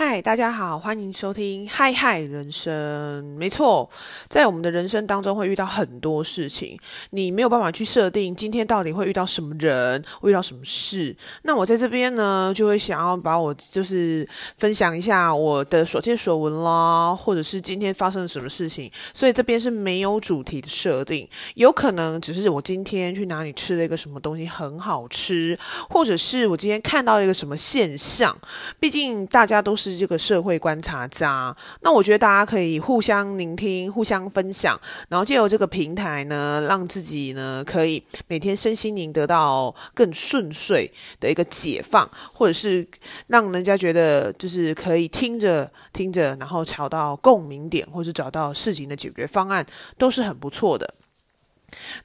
嗨，大家好，欢迎收听《嗨嗨人生》。没错，在我们的人生当中会遇到很多事情，你没有办法去设定今天到底会遇到什么人，会遇到什么事。那我在这边呢，就会想要把我就是分享一下我的所见所闻啦，或者是今天发生了什么事情。所以这边是没有主题的设定，有可能只是我今天去哪里吃了一个什么东西很好吃，或者是我今天看到一个什么现象。毕竟大家都是。是这个社会观察家，那我觉得大家可以互相聆听、互相分享，然后借由这个平台呢，让自己呢可以每天身心灵得到更顺遂的一个解放，或者是让人家觉得就是可以听着听着，然后找到共鸣点，或是找到事情的解决方案，都是很不错的。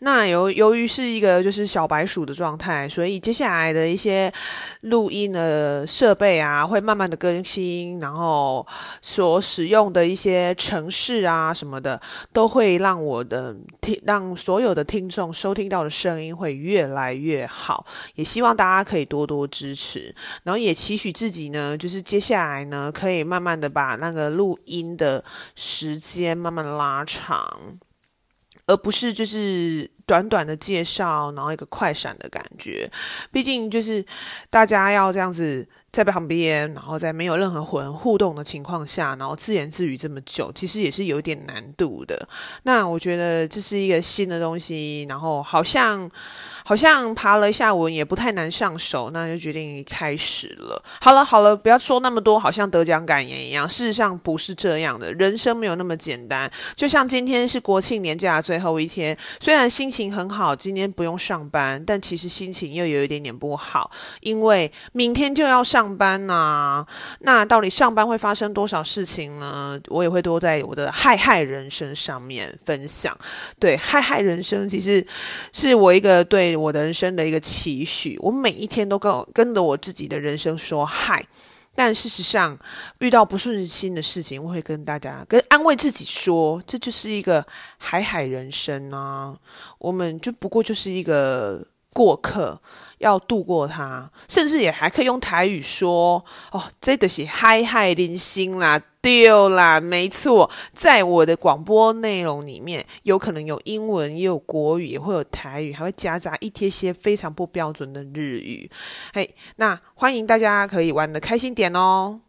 那由由于是一个就是小白鼠的状态，所以接下来的一些录音的设备啊，会慢慢的更新，然后所使用的一些程式啊什么的，都会让我的听让所有的听众收听到的声音会越来越好。也希望大家可以多多支持，然后也期许自己呢，就是接下来呢，可以慢慢的把那个录音的时间慢慢拉长。而不是就是短短的介绍，然后一个快闪的感觉。毕竟就是大家要这样子在旁边，然后在没有任何人互动的情况下，然后自言自语这么久，其实也是有点难度的。那我觉得这是一个新的东西，然后好像。好像爬了一下文也不太难上手，那就决定开始了。好了好了，不要说那么多，好像得奖感言一样。事实上不是这样的，人生没有那么简单。就像今天是国庆年假最后一天，虽然心情很好，今天不用上班，但其实心情又有一点点不好，因为明天就要上上班呐、啊。那到底上班会发生多少事情呢？我也会多在我的嗨嗨人生上面分享。对，嗨嗨人生其实是我一个对。我的人生的一个期许，我每一天都跟跟着我自己的人生说嗨，但事实上遇到不顺心的事情，我会跟大家跟安慰自己说，这就是一个海海人生啊，我们就不过就是一个过客，要度过它，甚至也还可以用台语说哦，这的是海海人生啦。丢啦，没错，在我的广播内容里面，有可能有英文，也有国语，也会有台语，还会夹杂一些些非常不标准的日语。嘿，那欢迎大家可以玩得开心点哦。